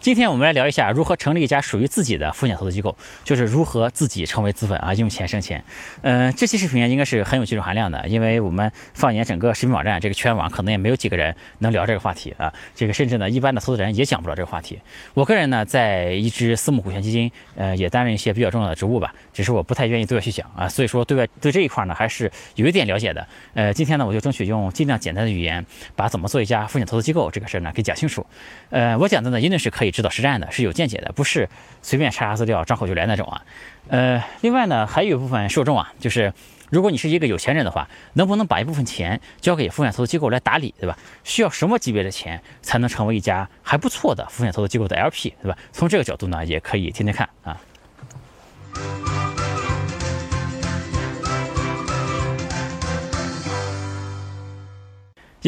今天我们来聊一下如何成立一家属于自己的风险投资机构，就是如何自己成为资本啊，用钱生钱。嗯，这期视频应该是很有技术含量的，因为我们放眼整个视频网站这个圈网，可能也没有几个人能聊这个话题啊。这个甚至呢，一般的投资人也讲不了这个话题。我个人呢，在一支私募股权基金，呃，也担任一些比较重要的职务吧，只是我不太愿意对外去讲啊。所以说，对外对这一块呢，还是有一点了解的。呃，今天呢，我就争取用尽量简单的语言，把怎么做一家风险投资机构这个事儿呢给讲清楚。呃，我讲的呢，一定是可以指导实战的，是有见解的，不是随便查查资料张口就来那种啊。呃，另外呢，还有一部分受众啊，就是如果你是一个有钱人的话，能不能把一部分钱交给风险投资机构来打理，对吧？需要什么级别的钱才能成为一家还不错的风险投资机构的 LP，对吧？从这个角度呢，也可以听听看啊。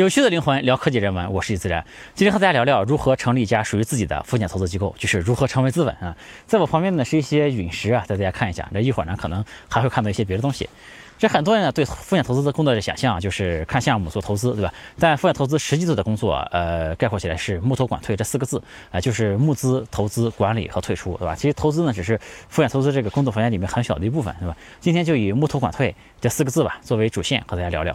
有趣的灵魂聊科技人文，我是易自然。今天和大家聊聊如何成立一家属于自己的风险投资机构，就是如何成为资本啊。在我旁边呢是一些陨石啊，带大家看一下。这一会儿呢可能还会看到一些别的东西。这很多人呢对风险投资的工作的想象就是看项目做投资，对吧？但风险投资实际做的工作，呃，概括起来是募投管退这四个字啊，就是募资、投资、管理和退出，对吧？其实投资呢只是风险投资这个工作范围里面很小的一部分，对吧？今天就以募投管退这四个字吧作为主线和大家聊聊。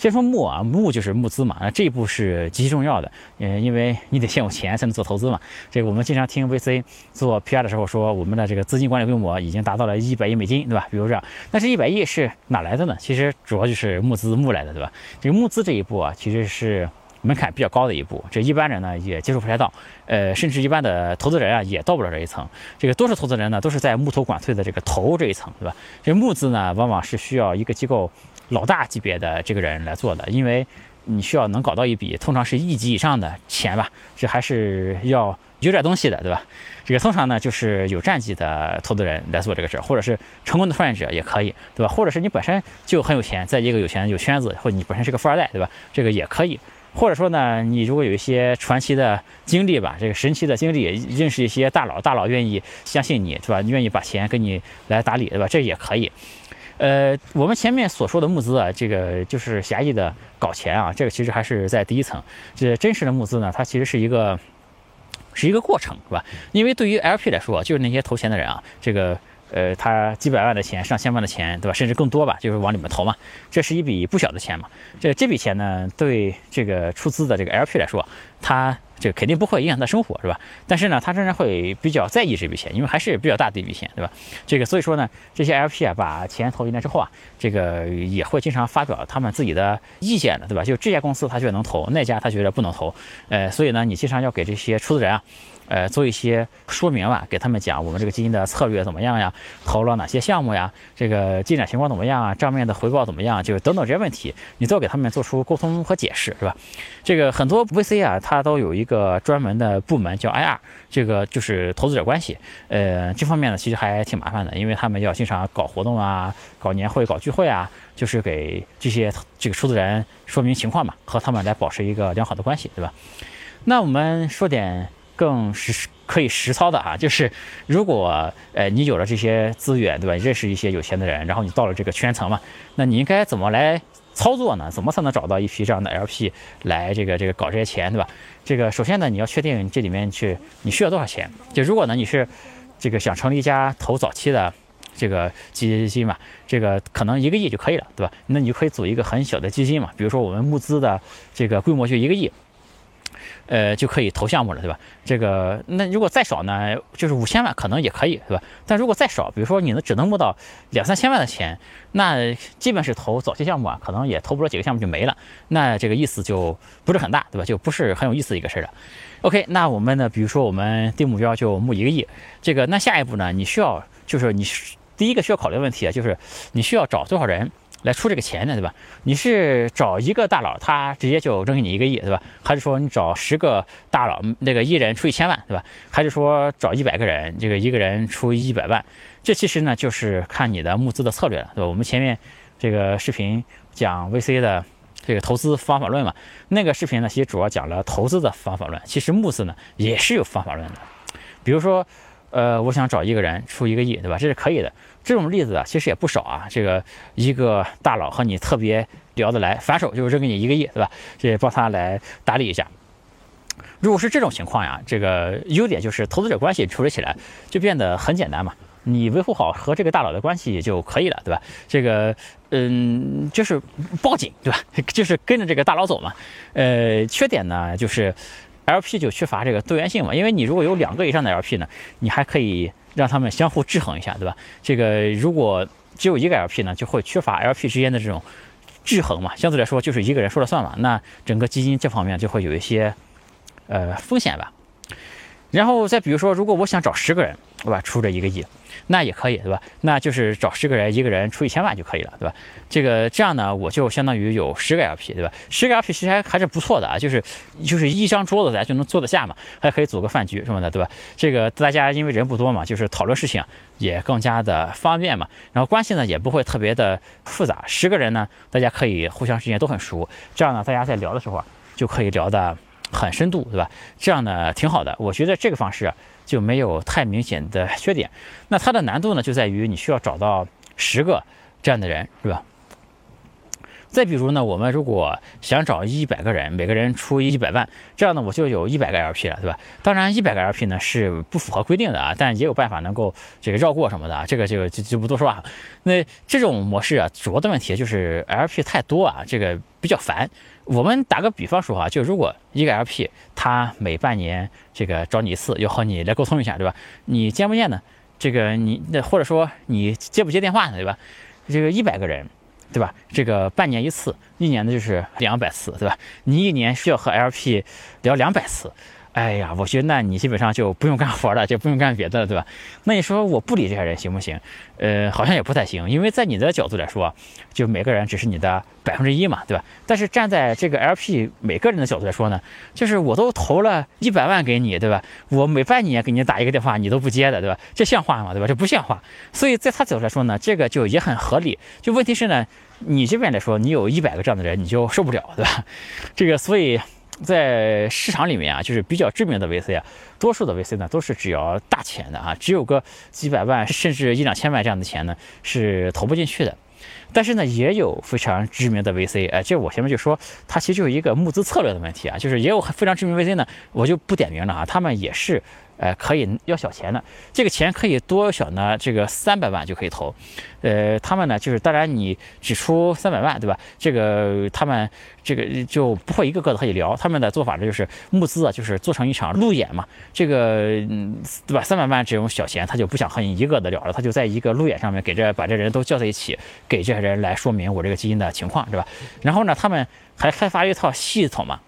先说募啊，募就是募资嘛，那这一步是极其重要的，嗯，因为你得先有钱才能做投资嘛。这个我们经常听 VC 做 PR 的时候说，我们的这个资金管理规模已经达到了一百亿美金，对吧？比如这样，那这一百亿是哪来的呢？其实主要就是募资募来的，对吧？这个募资这一步啊，其实是门槛比较高的一步，这一般人呢也接触不太到，呃，甚至一般的投资人啊也到不了这一层。这个多数投资人呢都是在募投管退的这个投这一层，对吧？这募资呢往往是需要一个机构。老大级别的这个人来做的，因为你需要能搞到一笔通常是亿级以上的钱吧，这还是要有点东西的，对吧？这个通常呢就是有战绩的投资人来做这个事儿，或者是成功的创业者也可以，对吧？或者是你本身就很有钱，在一个有钱有圈子，或者你本身是个富二代，对吧？这个也可以。或者说呢，你如果有一些传奇的经历吧，这个神奇的经历，认识一些大佬，大佬愿意相信你，对吧？愿意把钱给你来打理，对吧？这也可以。呃，我们前面所说的募资啊，这个就是狭义的搞钱啊，这个其实还是在第一层。这真实的募资呢，它其实是一个是一个过程，是吧？因为对于 LP 来说，就是那些投钱的人啊，这个呃，他几百万的钱、上千万的钱，对吧？甚至更多吧，就是往里面投嘛，这是一笔不小的钱嘛。这这笔钱呢，对这个出资的这个 LP 来说，他。这肯定不会影响他生活，是吧？但是呢，他仍然会比较在意这笔钱，因为还是比较大的一笔钱，对吧？这个所以说呢，这些 LP 啊，把钱投进来之后啊，这个也会经常发表他们自己的意见的，对吧？就这家公司他觉得能投，那家他觉得不能投，呃，所以呢，你经常要给这些出资人啊。呃，做一些说明吧，给他们讲我们这个基金的策略怎么样呀，投了哪些项目呀，这个进展情况怎么样啊，账面的回报怎么样，就等等这些问题，你都要给他们做出沟通和解释，是吧？这个很多 VC 啊，它都有一个专门的部门叫 IR，这个就是投资者关系。呃，这方面呢，其实还挺麻烦的，因为他们要经常搞活动啊，搞年会、搞聚会啊，就是给这些这个出资人说明情况嘛，和他们来保持一个良好的关系，对吧？那我们说点。更实可以实操的啊，就是如果呃你有了这些资源，对吧？认识一些有钱的人，然后你到了这个圈层嘛，那你应该怎么来操作呢？怎么才能找到一批这样的 LP 来这个这个搞这些钱，对吧？这个首先呢，你要确定这里面去你需要多少钱。就如果呢你是这个想成立一家投早期的这个基金嘛，这个可能一个亿就可以了，对吧？那你就可以组一个很小的基金嘛，比如说我们募资的这个规模就一个亿。呃，就可以投项目了，对吧？这个那如果再少呢，就是五千万可能也可以，对吧？但如果再少，比如说你能只能募到两三千万的钱，那基本是投早期项目啊，可能也投不了几个项目就没了，那这个意思就不是很大，对吧？就不是很有意思一个事儿了。OK，那我们呢，比如说我们定目标就募一个亿，这个那下一步呢，你需要就是你第一个需要考虑的问题啊，就是你需要找多少人。来出这个钱的，对吧？你是找一个大佬，他直接就扔给你一个亿，对吧？还是说你找十个大佬，那个一人出一千万，对吧？还是说找一百个人，这个一个人出一百万？这其实呢，就是看你的募资的策略了，对吧？我们前面这个视频讲 VC 的这个投资方法论嘛，那个视频呢，其实主要讲了投资的方法论。其实募资呢，也是有方法论的，比如说。呃，我想找一个人出一个亿，对吧？这是可以的。这种例子啊，其实也不少啊。这个一个大佬和你特别聊得来，反手就扔给你一个亿，对吧？这帮他来打理一下。如果是这种情况呀，这个优点就是投资者关系处理起来就变得很简单嘛，你维护好和这个大佬的关系就可以了，对吧？这个，嗯，就是报警，对吧？就是跟着这个大佬走嘛。呃，缺点呢就是 LP 就缺乏这个多元性嘛，因为你如果有两个以上的 LP 呢，你还可以让他们相互制衡一下，对吧？这个如果只有一个 LP 呢，就会缺乏 LP 之间的这种制衡嘛，相对来说就是一个人说了算嘛，那整个基金这方面就会有一些。呃，风险吧。然后再比如说，如果我想找十个人，对吧，出这一个亿，那也可以，对吧？那就是找十个人，一个人出一千万就可以了，对吧？这个这样呢，我就相当于有十个 LP，对吧？十个 LP 其实还还是不错的啊，就是就是一张桌子咱就能坐得下嘛，还可以组个饭局什么的，对吧？这个大家因为人不多嘛，就是讨论事情也更加的方便嘛。然后关系呢也不会特别的复杂，十个人呢，大家可以互相之间都很熟，这样呢，大家在聊的时候，就可以聊的。很深度，对吧？这样呢挺好的，我觉得这个方式就没有太明显的缺点。那它的难度呢，就在于你需要找到十个这样的人，是吧？再比如呢，我们如果想找一百个人，每个人出一百万，这样呢，我就有一百个 LP 了，对吧？当然，一百个 LP 呢是不符合规定的啊，但也有办法能够这个绕过什么的啊，这个这个就就不多说了。那这种模式啊，主要的问题就是 LP 太多啊，这个比较烦。我们打个比方说啊，就如果一个 LP 他每半年这个找你一次，要和你来沟通一下，对吧？你见不见呢？这个你那或者说你接不接电话呢，对吧？这个一百个人。对吧？这个半年一次，一年的就是两百次，对吧？你一年需要和 LP 聊两百次。哎呀，我觉得那你基本上就不用干活了，就不用干别的了，对吧？那你说我不理这些人行不行？呃，好像也不太行，因为在你的角度来说，就每个人只是你的百分之一嘛，对吧？但是站在这个 LP 每个人的角度来说呢，就是我都投了一百万给你，对吧？我每半年给你打一个电话，你都不接的，对吧？这像话吗？对吧？这不像话。所以在他角度来说呢，这个就也很合理。就问题是呢，你这边来说，你有一百个这样的人，你就受不了，对吧？这个所以。在市场里面啊，就是比较知名的 VC 啊，多数的 VC 呢都是只要大钱的啊，只有个几百万甚至一两千万这样的钱呢是投不进去的。但是呢，也有非常知名的 VC，哎，这我前面就说，它其实就是一个募资策略的问题啊，就是也有非常知名 VC 呢，我就不点名了啊，他们也是。呃，可以要小钱的，这个钱可以多小呢？这个三百万就可以投。呃，他们呢，就是当然你只出三百万，对吧？这个他们这个就不会一个个的和你聊。他们的做法呢，就是募资啊，就是做成一场路演嘛。这个，对吧？三百万这种小钱，他就不想和你一个的聊了，他就在一个路演上面给这把这人都叫在一起，给这些人来说明我这个基金的情况，对吧？然后呢，他们还开发一套系统嘛，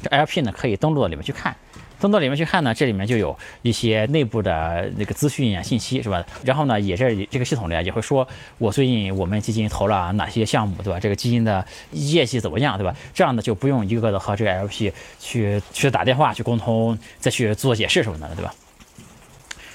这 LP 呢可以登录到里面去看。登到里面去看呢，这里面就有一些内部的那个资讯啊、信息，是吧？然后呢，也是这个系统里啊，也会说我最近我们基金投了哪些项目，对吧？这个基金的业绩怎么样，对吧？这样呢，就不用一个个的和这个 LP 去去打电话去沟通，再去做解释什么的，对吧？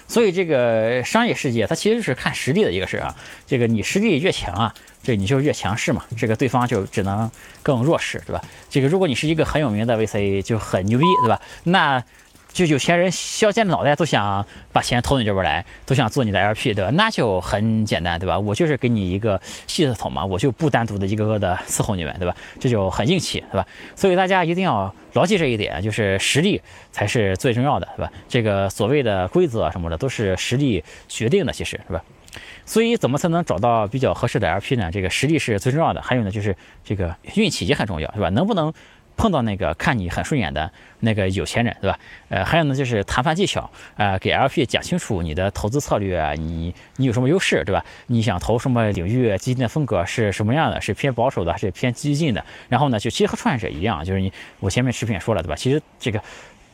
所以这个商业世界它其实是看实力的一个事啊。这个你实力越强啊，这你就越强势嘛，这个对方就只能更弱势，对吧？这个如果你是一个很有名的 VC，就很牛逼，对吧？那就有钱人削尖了脑袋都想把钱投你这边来，都想做你的 LP，对吧？那就很简单，对吧？我就是给你一个系统嘛，我就不单独的一个个的伺候你们，对吧？这就很硬气，对吧？所以大家一定要牢记这一点，就是实力才是最重要的，对吧？这个所谓的规则什么的都是实力决定的，其实是吧？所以怎么才能找到比较合适的 LP 呢？这个实力是最重要的，还有呢就是这个运气也很重要，是吧？能不能？碰到那个看你很顺眼的那个有钱人，对吧？呃，还有呢，就是谈判技巧，呃，给 LP 讲清楚你的投资策略啊，你你有什么优势，对吧？你想投什么领域，基金的风格是什么样的？是偏保守的，还是偏激进的？然后呢，就其实和创业者一样，就是你我前面视频也说了，对吧？其实这个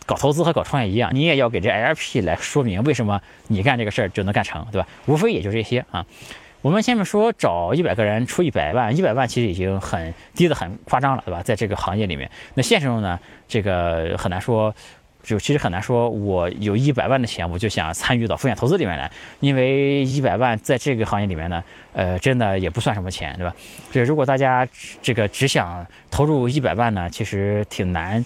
搞投资和搞创业一样，你也要给这 LP 来说明为什么你干这个事儿就能干成，对吧？无非也就这些啊。我们前面说找一百个人出一百万，一百万其实已经很低的很夸张了，对吧？在这个行业里面，那现实中呢，这个很难说，就其实很难说，我有一百万的钱，我就想参与到风险投资里面来，因为一百万在这个行业里面呢，呃，真的也不算什么钱，对吧？这如果大家这个只想投入一百万呢，其实挺难。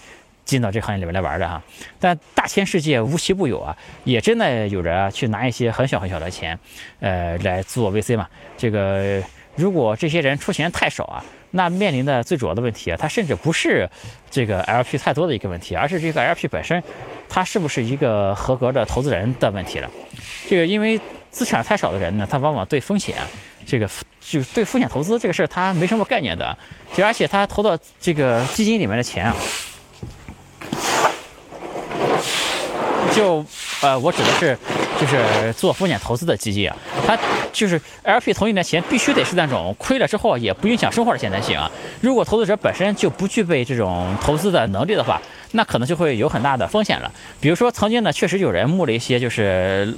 进到这行业里面来玩的哈，但大千世界无奇不有啊，也真的有人去拿一些很小很小的钱，呃，来做 VC 嘛。这个如果这些人出钱太少啊，那面临的最主要的问题啊，它甚至不是这个 LP 太多的一个问题，而是这个 LP 本身，它是不是一个合格的投资人的问题了。这个因为资产太少的人呢，他往往对风险，这个就对风险投资这个事儿他没什么概念的，就而且他投到这个基金里面的钱啊，就呃，我指的是。就是做风险投资的基金啊，它就是 LP 投进的钱必须得是那种亏了之后也不影响生活的钱才行啊。如果投资者本身就不具备这种投资的能力的话，那可能就会有很大的风险了。比如说，曾经呢，确实有人募了一些就是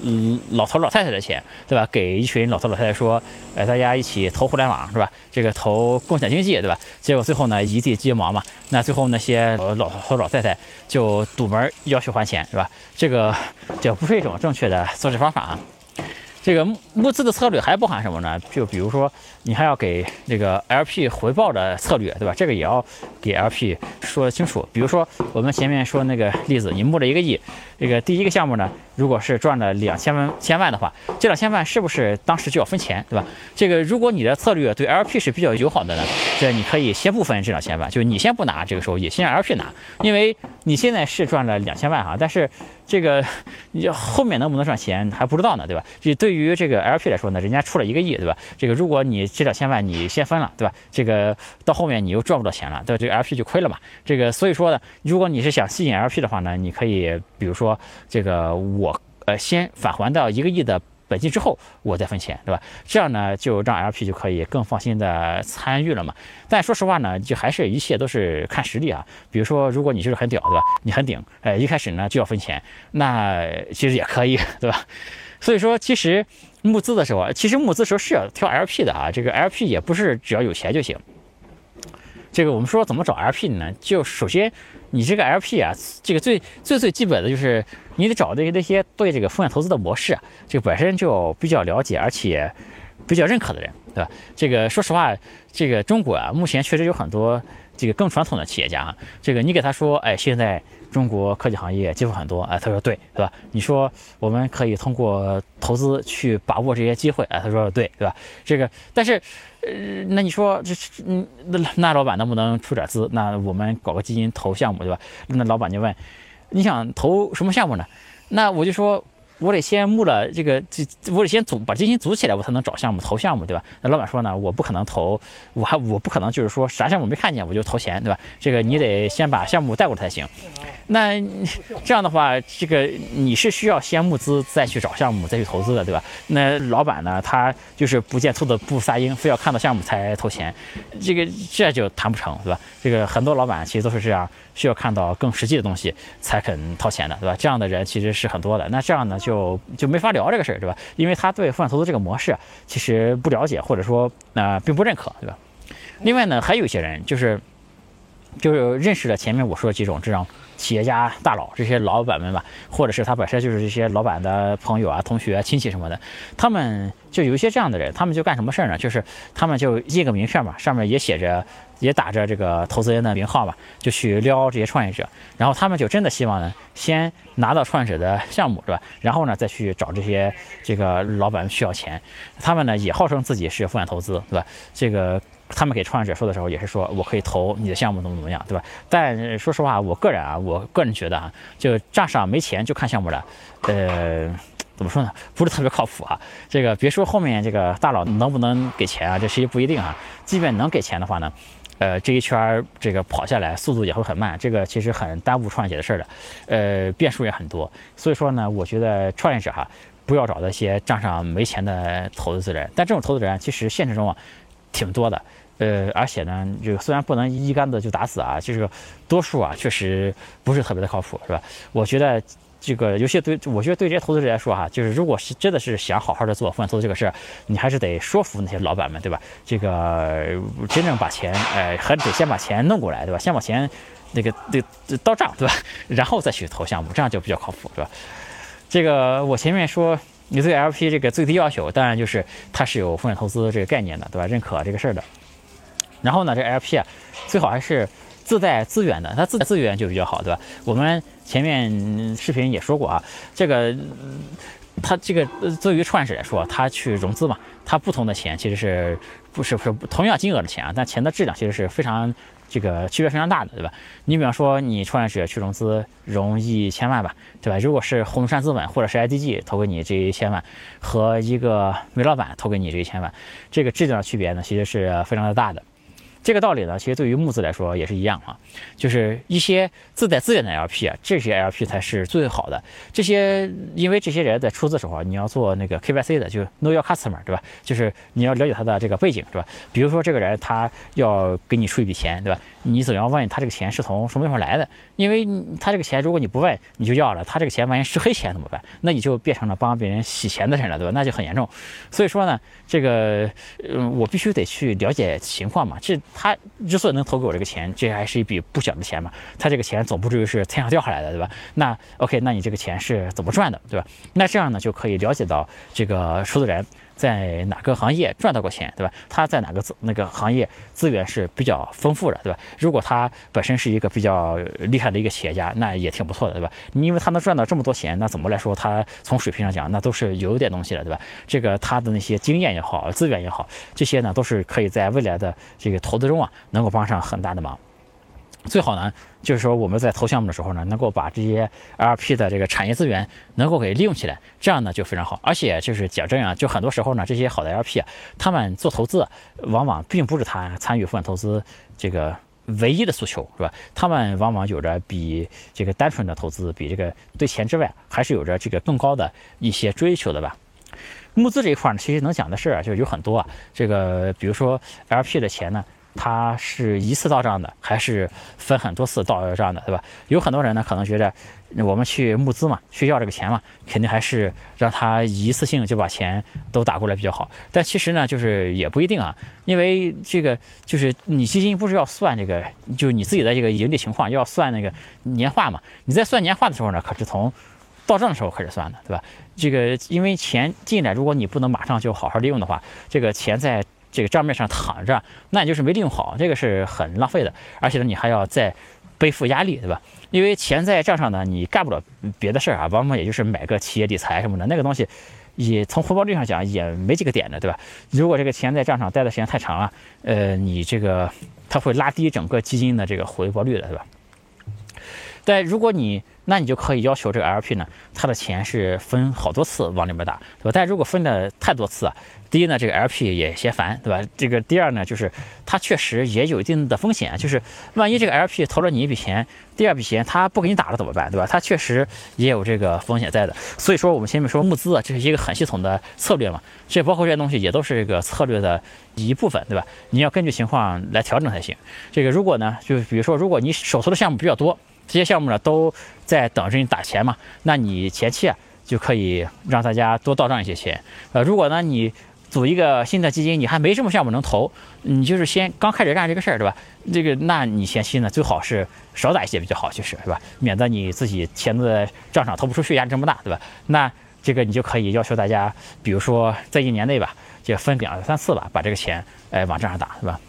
老头老太太的钱，对吧？给一群老头老太太说，呃，大家一起投互联网，是吧？这个投共享经济，对吧？结果最后呢，一地鸡毛嘛。那最后那些老头老太太就堵门要求还钱，是吧？这个就不是一种正确的做事方法啊。这个募资的策略还包含什么呢？就比如说，你还要给这个 LP 回报的策略，对吧？这个也要给 LP 说清楚。比如说，我们前面说那个例子，你募了一个亿，这个第一个项目呢，如果是赚了两千万千万的话，这两千万是不是当时就要分钱，对吧？这个如果你的策略对 LP 是比较友好的呢，这你可以先不分这两千万，就你先不拿这个收益，先让 LP 拿，因为你现在是赚了两千万哈，但是。这个你后面能不能赚钱还不知道呢，对吧？这对于这个 LP 来说呢，人家出了一个亿，对吧？这个如果你这两千万你先分了，对吧？这个到后面你又赚不到钱了，对这个 LP 就亏了嘛。这个所以说呢，如果你是想吸引 LP 的话呢，你可以比如说这个我呃先返还到一个亿的。本金之后，我再分钱，对吧？这样呢，就让 LP 就可以更放心的参与了嘛。但说实话呢，就还是一切都是看实力啊。比如说，如果你就是很屌，对吧？你很顶，哎，一开始呢就要分钱，那其实也可以，对吧？所以说，其实募资的时候，其实募资时候是要挑 LP 的啊。这个 LP 也不是只要有钱就行。这个我们说怎么找 LP 呢？就首先你这个 LP 啊，这个最最最基本的就是你得找的那些对这个风险投资的模式，这个本身就比较了解，而且比较认可的人，对吧？这个说实话，这个中国啊，目前确实有很多这个更传统的企业家啊，这个你给他说，哎，现在。中国科技行业机会很多，哎，他说对，对吧？你说我们可以通过投资去把握这些机会，哎，他说对，对吧？这个，但是，呃，那你说这，嗯，那那老板能不能出点资？那我们搞个基金投项目，对吧？那老板就问，你想投什么项目呢？那我就说。我得先募了这个，这我得先组把基金组起来，我才能找项目投项目，对吧？那老板说呢，我不可能投，我还我不可能就是说啥项目没看见我就投钱，对吧？这个你得先把项目带过来才行。那这样的话，这个你是需要先募资再去找项目再去投资的，对吧？那老板呢，他就是不见兔子不撒鹰，非要看到项目才投钱，这个这就谈不成，对吧？这个很多老板其实都是这样。需要看到更实际的东西才肯掏钱的，对吧？这样的人其实是很多的。那这样呢，就就没法聊这个事儿，对吧？因为他对风险投资这个模式其实不了解，或者说呃并不认可，对吧？另外呢，还有一些人就是就是认识了前面我说的几种这种企业家大佬这些老板们吧，或者是他本身就是这些老板的朋友啊、同学、亲戚什么的，他们就有一些这样的人，他们就干什么事儿呢？就是他们就印个名片嘛，上面也写着。也打着这个投资人的名号嘛，就去撩这些创业者，然后他们就真的希望呢，先拿到创业者的项目，是吧？然后呢，再去找这些这个老板需要钱，他们呢也号称自己是风险投资，对吧？这个他们给创业者说的时候，也是说我可以投你的项目，怎么怎么样，对吧？但说实话，我个人啊，我个人觉得啊，就账上没钱就看项目的，呃。怎么说呢？不是特别靠谱啊。这个别说后面这个大佬能不能给钱啊，这谁不一定啊。即便能给钱的话呢？呃，这一圈这个跑下来速度也会很慢，这个其实很耽误创业者的事儿的，呃，变数也很多。所以说呢，我觉得创业者哈，不要找那些账上没钱的投资人。但这种投资人其实现实中啊，挺多的。呃，而且呢，这个虽然不能一竿子就打死啊，就是多数啊，确实不是特别的靠谱，是吧？我觉得。这个游戏对，我觉得对这些投资者来说哈，就是如果是真的是想好好的做风险投资这个事儿，你还是得说服那些老板们，对吧？这个真正把钱，哎，还得先把钱弄过来，对吧？先把钱那个那到账，对吧？然后再去投项目，这样就比较靠谱，是吧？这个我前面说，你对 LP 这个最低要求，当然就是它是有风险投资这个概念的，对吧？认可这个事儿的。然后呢，这 LP 啊，最好还是。自带资源的，它自带资源就比较好，对吧？我们前面视频也说过啊，这个他这个对于创业者来说，他去融资嘛，他不同的钱其实是不是不是同样金额的钱啊，但钱的质量其实是非常这个区别非常大的，对吧？你比方说你创业者去融资融一千万吧，对吧？如果是红杉资本或者是 IDG 投给你这一千万，和一个煤老板投给你这一千万，这个质量的区别呢，其实是非常的大的。这个道理呢，其实对于募资来说也是一样啊，就是一些自带资源的 LP 啊，这些 LP 才是最好的。这些因为这些人在出资的时候，你要做那个 KYC 的，就 Know Your Customer，对吧？就是你要了解他的这个背景，对吧？比如说这个人他要给你出一笔钱，对吧？你总要问他这个钱是从什么地方来的，因为他这个钱如果你不问你就要了，他这个钱万一是黑钱怎么办？那你就变成了帮别人洗钱的人了，对吧？那就很严重。所以说呢，这个嗯，我必须得去了解情况嘛。这他之所以能投给我这个钱，这还是一笔不小的钱嘛。他这个钱总不至于是天上掉下来的，对吧？那 OK，那你这个钱是怎么赚的，对吧？那这样呢就可以了解到这个出资人。在哪个行业赚到过钱，对吧？他在哪个资那个行业资源是比较丰富的，对吧？如果他本身是一个比较厉害的一个企业家，那也挺不错的，对吧？你因为他能赚到这么多钱，那怎么来说他从水平上讲，那都是有点东西的，对吧？这个他的那些经验也好，资源也好，这些呢都是可以在未来的这个投资中啊，能够帮上很大的忙。最好呢，就是说我们在投项目的时候呢，能够把这些 LP 的这个产业资源能够给利用起来，这样呢就非常好。而且就是讲真啊，就很多时候呢，这些好的 LP 啊，他们做投资往往并不是他参与风险投资这个唯一的诉求，是吧？他们往往有着比这个单纯的投资，比这个对钱之外，还是有着这个更高的一些追求的吧。募资这一块呢，其实能讲的事儿啊，就有很多啊。这个比如说 LP 的钱呢。它是一次到账的，还是分很多次到账的，对吧？有很多人呢，可能觉得我们去募资嘛，去要这个钱嘛，肯定还是让他一次性就把钱都打过来比较好。但其实呢，就是也不一定啊，因为这个就是你基金不是要算这个，就是你自己的这个盈利情况要算那个年化嘛？你在算年化的时候呢，可是从到账的时候开始算的，对吧？这个因为钱进来，如果你不能马上就好好利用的话，这个钱在。这个账面上躺着，那你就是没利用好，这个是很浪费的，而且呢，你还要再背负压力，对吧？因为钱在账上呢，你干不了别的事儿啊，往往也就是买个企业理财什么的，那个东西也从回报率上讲也没几个点的，对吧？如果这个钱在账上待的时间太长了，呃，你这个它会拉低整个基金的这个回报率的，对吧？但如果你那你就可以要求这个 LP 呢，它的钱是分好多次往里面打，对吧？但如果分的太多次啊，第一呢，这个 LP 也嫌烦，对吧？这个第二呢，就是它确实也有一定的风险，就是万一这个 LP 投了你一笔钱，第二笔钱他不给你打了怎么办，对吧？它确实也有这个风险在的。所以说我们前面说募资啊，这是一个很系统的策略嘛，这包括这些东西也都是这个策略的一部分，对吧？你要根据情况来调整才行。这个如果呢，就比如说如果你手头的项目比较多。这些项目呢都在等着你打钱嘛，那你前期啊就可以让大家多到账一些钱。呃，如果呢你组一个新的基金，你还没什么项目能投，你就是先刚开始干这个事儿，对吧？这个那你前期呢最好是少打一些比较好，其实是吧？免得你自己钱在账上投不出去，压力这么大，对吧？那这个你就可以要求大家，比如说在一年内吧，就分两三次吧，把这个钱哎往账上打，对吧？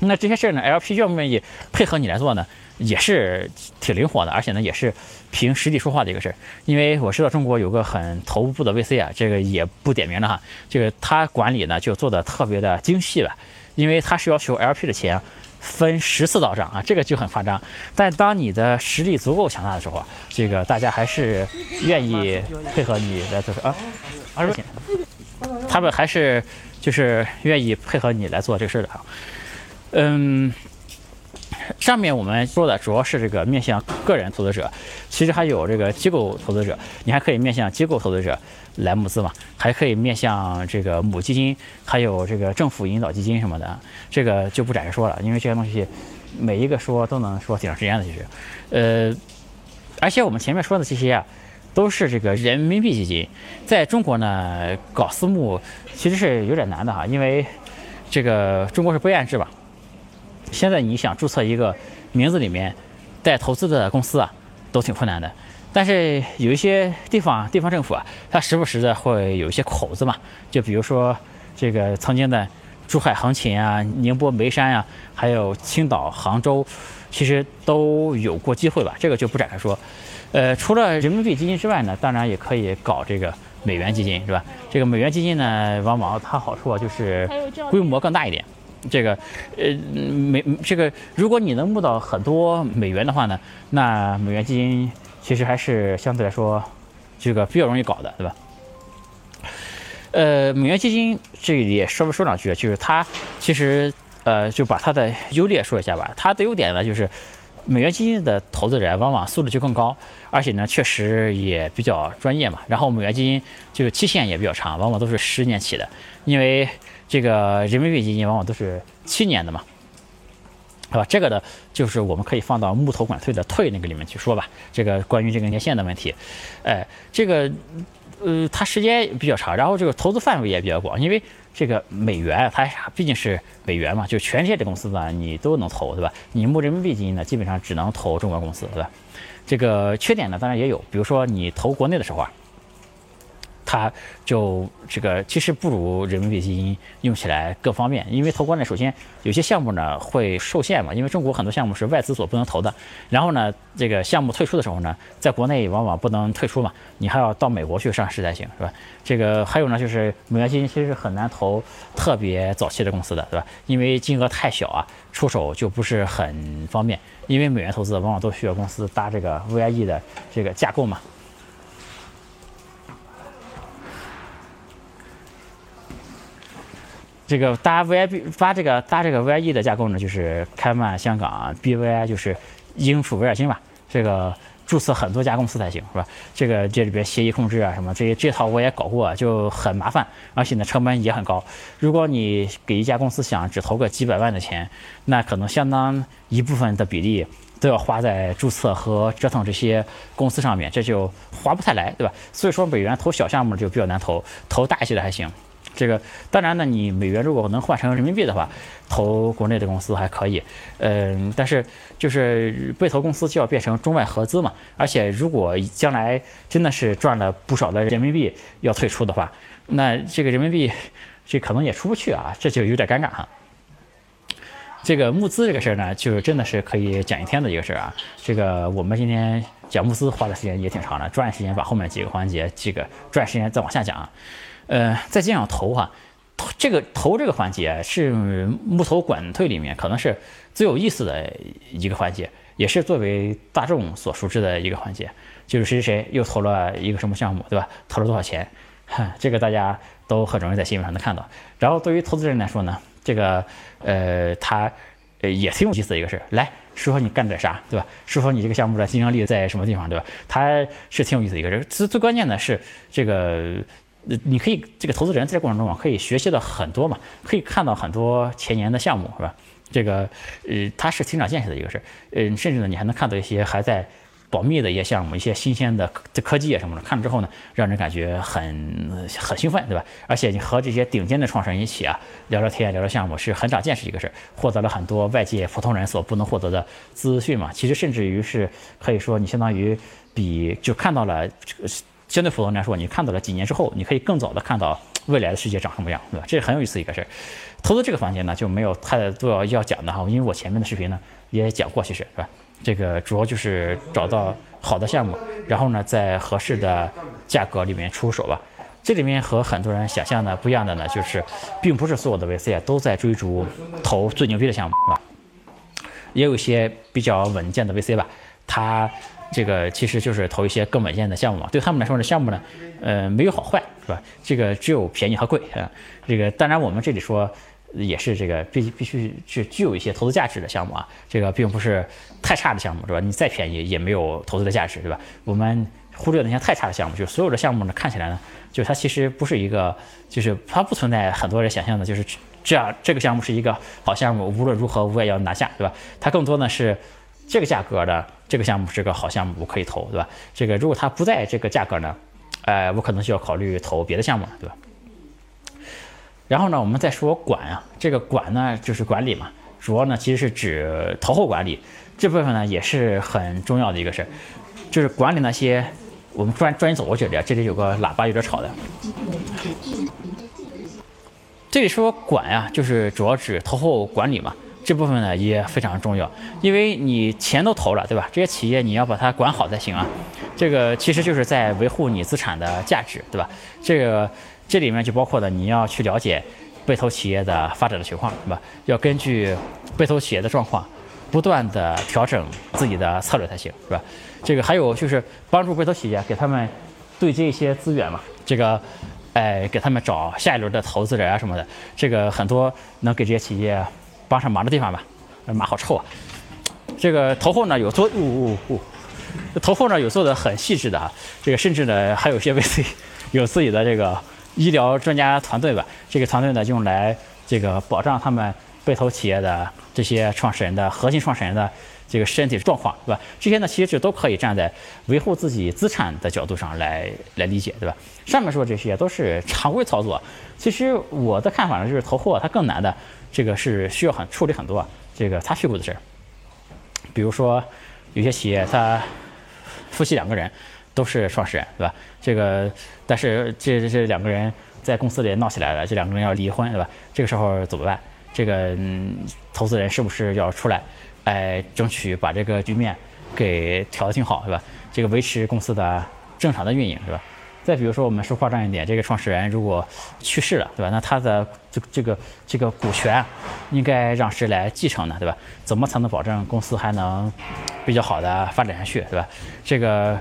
那这些事儿呢，LP 愿不愿意配合你来做呢？也是挺灵活的，而且呢，也是凭实力说话的一个事儿。因为我知道中国有个很头部的 VC 啊，这个也不点名了哈，这个他管理呢就做的特别的精细了，因为他是要求 LP 的钱分十次到账啊，这个就很夸张。但当你的实力足够强大的时候啊，这个大家还是愿意配合你来做事啊，二十块钱，他们还是就是愿意配合你来做这个事儿的啊，嗯。上面我们说的主要是这个面向个人投资者，其实还有这个机构投资者，你还可以面向机构投资者来募资嘛，还可以面向这个母基金，还有这个政府引导基金什么的，这个就不展开说了，因为这些东西每一个说都能说挺长时间的，其实，呃，而且我们前面说的这些啊，都是这个人民币基金，在中国呢搞私募其实是有点难的哈，因为这个中国是备案制吧。现在你想注册一个名字里面带投资的公司啊，都挺困难的。但是有一些地方地方政府啊，它时不时的会有一些口子嘛。就比如说这个曾经的珠海横琴啊、宁波眉山呀，还有青岛杭州，其实都有过机会吧。这个就不展开说。呃，除了人民币基金之外呢，当然也可以搞这个美元基金，是吧？这个美元基金呢，往往它好处啊就是规模更大一点。这个，呃，美这个，如果你能募到很多美元的话呢，那美元基金其实还是相对来说这个比较容易搞的，对吧？呃，美元基金这里也稍微说两句，就是它其实呃，就把它的优劣说一下吧。它的优点呢，就是美元基金的投资人往往素质就更高，而且呢，确实也比较专业嘛。然后美元基金这个期限也比较长，往往都是十年期的，因为这个人民币基金往往都是七年的嘛，是吧？这个呢，就是我们可以放到木头管退的退那个里面去说吧。这个关于这个年限的问题，哎，这个。呃，它时间比较长，然后这个投资范围也比较广，因为这个美元它毕竟是美元嘛，就全世界的公司呢你都能投，对吧？你募人民币基金呢，基本上只能投中国公司，对吧？这个缺点呢，当然也有，比如说你投国内的时候啊。它就这个其实不如人民币基金用起来更方便，因为投国内首先有些项目呢会受限嘛，因为中国很多项目是外资所不能投的。然后呢，这个项目退出的时候呢，在国内往往不能退出嘛，你还要到美国去上市才行，是吧？这个还有呢，就是美元基金其实很难投特别早期的公司的，对吧？因为金额太小啊，出手就不是很方便。因为美元投资往往都需要公司搭这个 VIE 的这个架构嘛。这个搭 VIB 发这个搭这个 VIE 的架构呢，就是开曼香港 BVI，就是英属威尔金吧。这个注册很多家公司才行，是吧？这个这里边协议控制啊什么，这这套我也搞过，就很麻烦，而且呢成本也很高。如果你给一家公司想只投个几百万的钱，那可能相当一部分的比例都要花在注册和折腾这些公司上面，这就划不太来，对吧？所以说美元投小项目就比较难投，投大一些的还行。这个当然呢，你美元如果能换成人民币的话，投国内的公司还可以，嗯，但是就是被投公司就要变成中外合资嘛，而且如果将来真的是赚了不少的人民币要退出的话，那这个人民币这可能也出不去啊，这就有点尴尬哈。这个募资这个事儿呢，就是真的是可以讲一天的一个事儿啊。这个我们今天讲募资花的时间也挺长的，抓紧时间把后面几个环节这个抓紧时间再往下讲。呃，再接上投哈，投这个投这个环节是木头管退里面可能是最有意思的一个环节，也是作为大众所熟知的一个环节，就是谁谁谁又投了一个什么项目，对吧？投了多少钱？哈，这个大家都很容易在新闻上能看到。然后对于投资人来说呢，这个呃，他呃也挺有意思的一个事儿，来说说你干点啥，对吧？说说你这个项目的竞争力在什么地方，对吧？他是挺有意思一个事。最最关键的是这个。呃，你可以这个投资人在这过程中啊，可以学习到很多嘛，可以看到很多前沿的项目，是吧？这个呃，它是挺长见识的一个事儿，嗯，甚至呢，你还能看到一些还在保密的一些项目，一些新鲜的这科技啊什么的，看了之后呢，让人感觉很很兴奋，对吧？而且你和这些顶尖的创始人一起啊，聊聊天，聊聊项目，是很长见识一个事儿，获得了很多外界普通人所不能获得的资讯嘛。其实甚至于是可以说，你相当于比就看到了这个。相对普通人来说，你看到了几年之后，你可以更早的看到未来的世界长什么样，对吧？这是很有意思一个事儿。投资这个环节呢，就没有太多要讲的哈，因为我前面的视频呢也讲过，其实是吧？这个主要就是找到好的项目，然后呢，在合适的价格里面出手吧。这里面和很多人想象的不一样的呢，就是并不是所有的 VC 啊都在追逐投最牛逼的项目，是吧？也有一些比较稳健的 VC 吧，他。这个其实就是投一些更稳健的项目嘛，对他们来说这项目呢，呃，没有好坏，是吧？这个只有便宜和贵啊。这个当然我们这里说也是这个必必须是具有一些投资价值的项目啊。这个并不是太差的项目，是吧？你再便宜也没有投资的价值，对吧？我们忽略那些太差的项目，就是所有的项目呢，看起来呢，就是它其实不是一个，就是它不存在很多人想象的，就是这样这个项目是一个好项目，无论如何我也要拿下，对吧？它更多呢是。这个价格的这个项目是个好项目，我可以投，对吧？这个如果它不在这个价格呢，哎，我可能需要考虑投别的项目了，对吧？然后呢，我们再说管啊，这个管呢就是管理嘛，主要呢其实是指投后管理这部分呢也是很重要的一个事儿，就是管理那些我们专专业走过去的，这里有个喇叭有点吵的。这里说管呀，就是主要指投后管理嘛。这部分呢也非常重要，因为你钱都投了，对吧？这些企业你要把它管好才行啊。这个其实就是在维护你资产的价值，对吧？这个这里面就包括了你要去了解被投企业的发展的情况，对吧？要根据被投企业的状况，不断的调整自己的策略才行，是吧？这个还有就是帮助被投企业给他们对接一些资源嘛，这个。哎，给他们找下一轮的投资人啊什么的，这个很多能给这些企业帮上忙的地方吧。马好臭啊！这个投后呢有做，呜呜呜，投后呢有做的很细致的啊。这个甚至呢还有些 VC 有自己的这个医疗专家团队吧。这个团队呢用来这个保障他们被投企业的这些创始人的核心创始人的。这个身体状况，对吧？这些呢，其实都可以站在维护自己资产的角度上来来理解，对吧？上面说这些都是常规操作。其实我的看法呢，就是投货它更难的，这个是需要很处理很多这个擦屁股的事儿。比如说，有些企业他夫妻两个人都是创始人，对吧？这个但是这这两个人在公司里闹起来了，这两个人要离婚，对吧？这个时候怎么办？这个投资人是不是要出来？来争取把这个局面给调得挺好，是吧？这个维持公司的正常的运营，是吧？再比如说，我们说夸张一点，这个创始人如果去世了，对吧？那他的这这个这个股权应该让谁来继承呢？对吧？怎么才能保证公司还能比较好的发展下去，对吧？这个，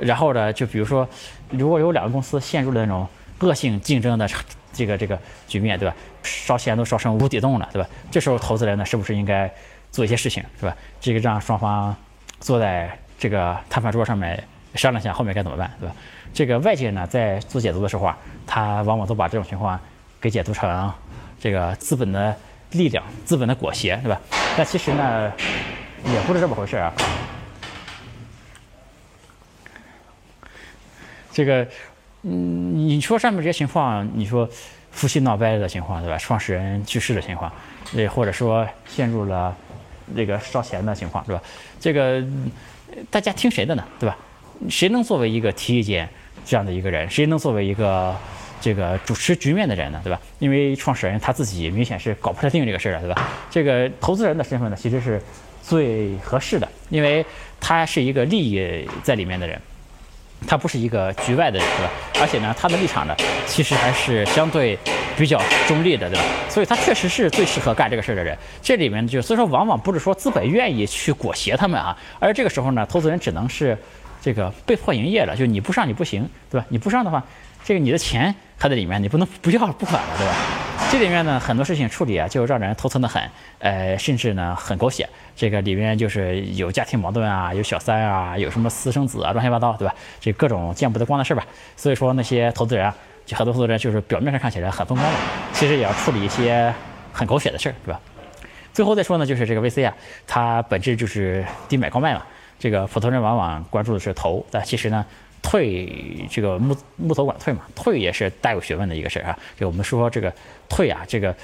然后呢，就比如说，如果有两个公司陷入了那种恶性竞争的这个这个局面，对吧？烧钱都烧成无底洞了，对吧？这时候投资人呢，是不是应该？做一些事情是吧？这个让双方坐在这个谈判桌上面商量一下后面该怎么办，对吧？这个外界呢在做解读的时候啊，他往往都把这种情况给解读成这个资本的力量、资本的裹挟，对吧？但其实呢也不是这么回事啊。这个，嗯，你说上面这些情况，你说夫妻闹掰的情况，对吧？创始人去世的情况，也或者说陷入了。那个烧钱的情况是吧？这个大家听谁的呢？对吧？谁能作为一个提意见这样的一个人？谁能作为一个这个主持局面的人呢？对吧？因为创始人他自己明显是搞不太定这个事儿的，对吧？这个投资人的身份呢，其实是最合适的，因为他是一个利益在里面的人。他不是一个局外的人，对吧？而且呢，他的立场呢，其实还是相对比较中立的，对吧？所以他确实是最适合干这个事儿的人。这里面就所以说，往往不是说资本愿意去裹挟他们啊，而这个时候呢，投资人只能是这个被迫营业了，就你不上你不行，对吧？你不上的话，这个你的钱还在里面，你不能不要不管了，对吧？这里面呢，很多事情处理啊，就让人头疼的很，呃，甚至呢很狗血。这个里面就是有家庭矛盾啊，有小三啊，有什么私生子啊，乱七八糟，对吧？这各种见不得光的事儿吧。所以说那些投资人啊，就很多投资人就是表面上看起来很风光的，其实也要处理一些很狗血的事儿，对吧？最后再说呢，就是这个 VC 啊，它本质就是低买高卖嘛。这个普通人往往关注的是投，但其实呢。退这个木木头管退嘛，退也是大有学问的一个事儿啊。就我们说这个退啊，这个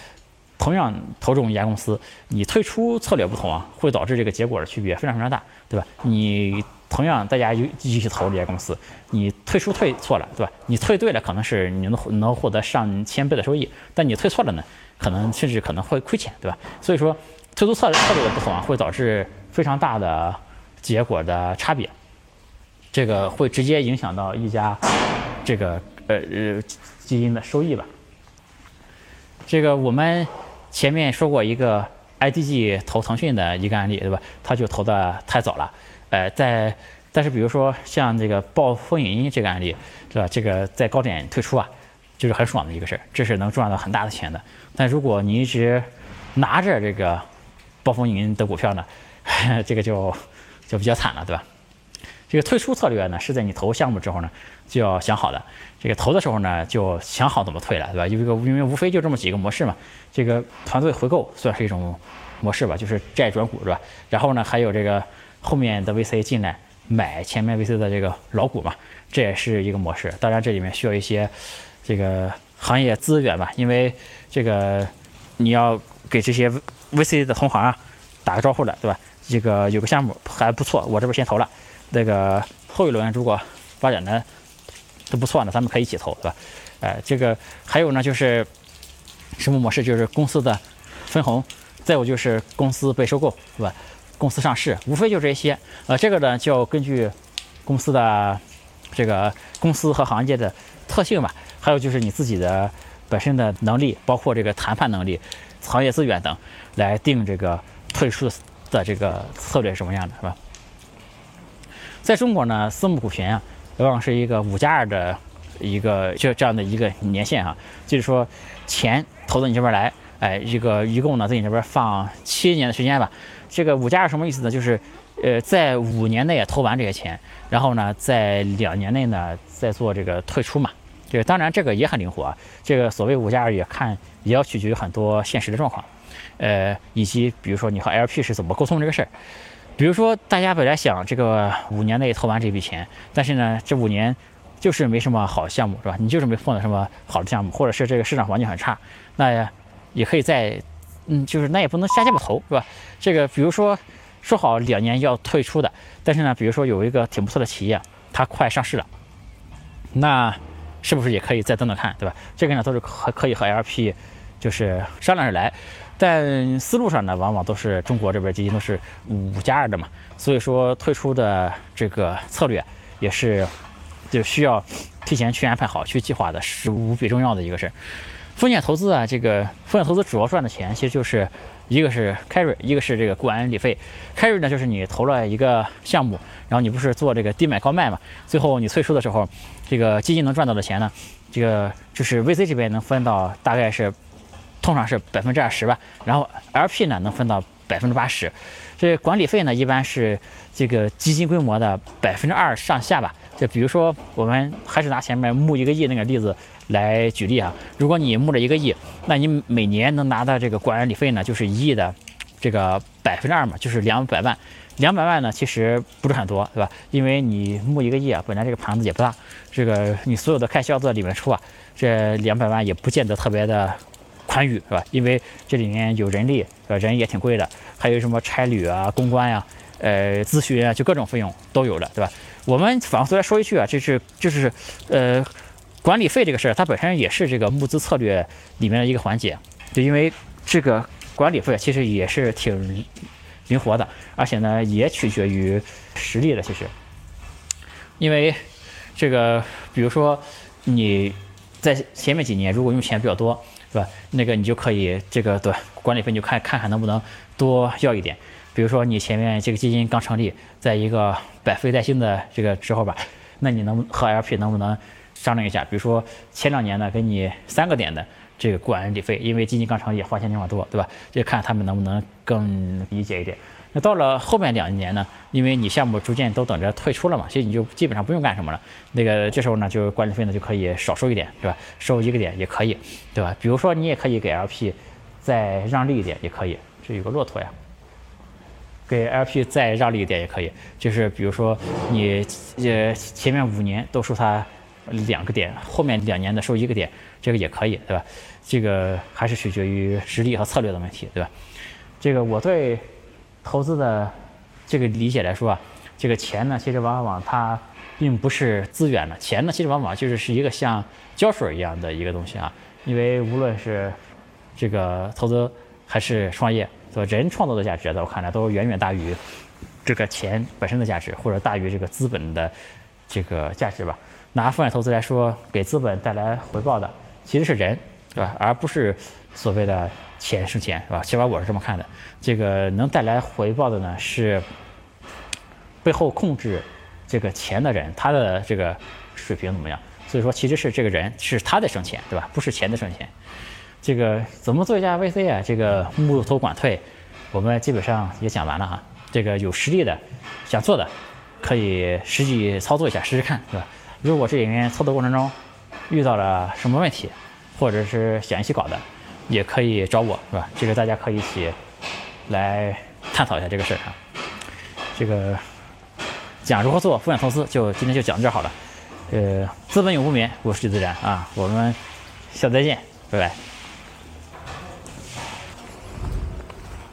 同样投中一家公司，你退出策略不同啊，会导致这个结果的区别非常非常大，对吧？你同样大家一一起投这家公司，你退出退错了，对吧？你退对了，可能是你能能获得上千倍的收益，但你退错了呢，可能甚至可能会亏钱，对吧？所以说退出策略策略的不同啊，会导致非常大的结果的差别。这个会直接影响到一家这个呃呃基金的收益吧。这个我们前面说过一个 IDG 投腾讯的一个案例，对吧？他就投的太早了，呃，在但是比如说像这个暴风影音这个案例，是吧？这个在高点退出啊，就是很爽的一个事儿，这是能赚到很大的钱的。但如果你一直拿着这个暴风影音的股票呢，这个就就比较惨了，对吧？这个退出策略呢，是在你投项目之后呢，就要想好的。这个投的时候呢，就想好怎么退了，对吧？因为因为无非就这么几个模式嘛。这个团队回购算是一种模式吧，就是债转股，是吧？然后呢，还有这个后面的 VC 进来买前面 VC 的这个老股嘛，这也是一个模式。当然这里面需要一些这个行业资源吧，因为这个你要给这些 VC 的同行啊打个招呼的，对吧？这个有个项目还不错，我这边先投了。那个后一轮如果发展的都不错呢，咱们可以一起投，对吧？哎，这个还有呢，就是什么模式？就是公司的分红，再有就是公司被收购，对吧？公司上市，无非就这些。呃，这个呢就要根据公司的这个公司和行业的特性吧，还有就是你自己的本身的能力，包括这个谈判能力、行业资源等，来定这个退出的这个策略是什么样的，是吧？在中国呢，私募股权啊，往往是一个五加二的一个就这样的一个年限啊，就是说钱投到你这边来，哎，一个一共呢在你这边放七年的时间吧。这个五加二什么意思呢？就是呃在五年内投完这些钱，然后呢在两年内呢再做这个退出嘛。这个当然这个也很灵活啊。这个所谓五加二也看也要取决于很多现实的状况，呃以及比如说你和 LP 是怎么沟通这个事儿。比如说，大家本来想这个五年内投完这笔钱，但是呢，这五年就是没什么好项目，是吧？你就是没碰到什么好的项目，或者是这个市场环境很差，那也可以在，嗯，就是那也不能瞎鸡巴投，是吧？这个比如说说好两年要退出的，但是呢，比如说有一个挺不错的企业，它快上市了，那是不是也可以再等等看，对吧？这个呢都是可可以和 LP 就是商量着来。但思路上呢，往往都是中国这边基金都是五加二的嘛，所以说退出的这个策略也是就需要提前去安排好、去计划的，是无比重要的一个事儿。风险投资啊，这个风险投资主要赚的钱其实就是一个是 carry，一个是这个管理费。carry 呢，就是你投了一个项目，然后你不是做这个低买高卖嘛，最后你退出的时候，这个基金能赚到的钱呢，这个就是 VC 这边能分到大概是。通常是百分之二十吧，然后 LP 呢能分到百分之八十，这管理费呢一般是这个基金规模的百分之二上下吧。就比如说我们还是拿前面募一个亿那个例子来举例啊，如果你募了一个亿，那你每年能拿到这个管理费呢就是一亿的这个百分之二嘛，就是两百万。两百万呢其实不是很多，对吧？因为你募一个亿啊，本来这个盘子也不大，这个你所有的开销在里面出啊，这两百万也不见得特别的。宽裕是吧？因为这里面有人力，是吧？人也挺贵的，还有什么差旅啊、公关呀、呃、咨询啊，就各种费用都有的，对吧？我们反过来说一句啊，这是就是呃，管理费这个事儿，它本身也是这个募资策略里面的一个环节，就因为这个管理费其实也是挺灵活的，而且呢也取决于实力的，其实，因为这个比如说你在前面几年如果用钱比较多。对吧？那个你就可以这个对管理费，你就看看看能不能多要一点。比如说你前面这个基金刚成立，在一个百废待兴的这个时候吧，那你能和 LP 能不能商量一下？比如说前两年呢，给你三个点的这个管理费，因为基金刚成立，花钱地方多，对吧？就看他们能不能更理解一点。那到了后面两年呢，因为你项目逐渐都等着退出了嘛，所以你就基本上不用干什么了。那个这时候呢，就管理费呢就可以少收一点，对吧？收一个点也可以，对吧？比如说你也可以给 LP 再让利一点，也可以。这有个骆驼呀，给 LP 再让利一点也可以。就是比如说你呃前面五年都收他两个点，后面两年的收一个点，这个也可以，对吧？这个还是取决于实力和策略的问题，对吧？这个我对。投资的这个理解来说啊，这个钱呢，其实往往它并不是资源了，钱呢，其实往往就是是一个像胶水一样的一个东西啊。因为无论是这个投资还是创业，说人创造的价值，在我看来都远远大于这个钱本身的价值，或者大于这个资本的这个价值吧。拿风险投资来说，给资本带来回报的其实是人，对吧？而不是所谓的。钱是钱，是吧？起码我是这么看的。这个能带来回报的呢，是背后控制这个钱的人，他的这个水平怎么样？所以说，其实是这个人是他在生钱，对吧？不是钱在生钱。这个怎么做一家 VC 啊？这个募投管退，我们基本上也讲完了哈。这个有实力的想做的，可以实际操作一下，试试看，对吧？如果这里面操作过程中遇到了什么问题，或者是想一起搞的。也可以找我，是吧？这个大家可以一起来探讨一下这个事儿啊。这个讲如何做风险投资，就今天就讲到这好了。呃，资本永不眠，我是徐自然啊，我们下次再见，拜拜。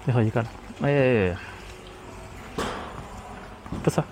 最后一个了，哎，不错。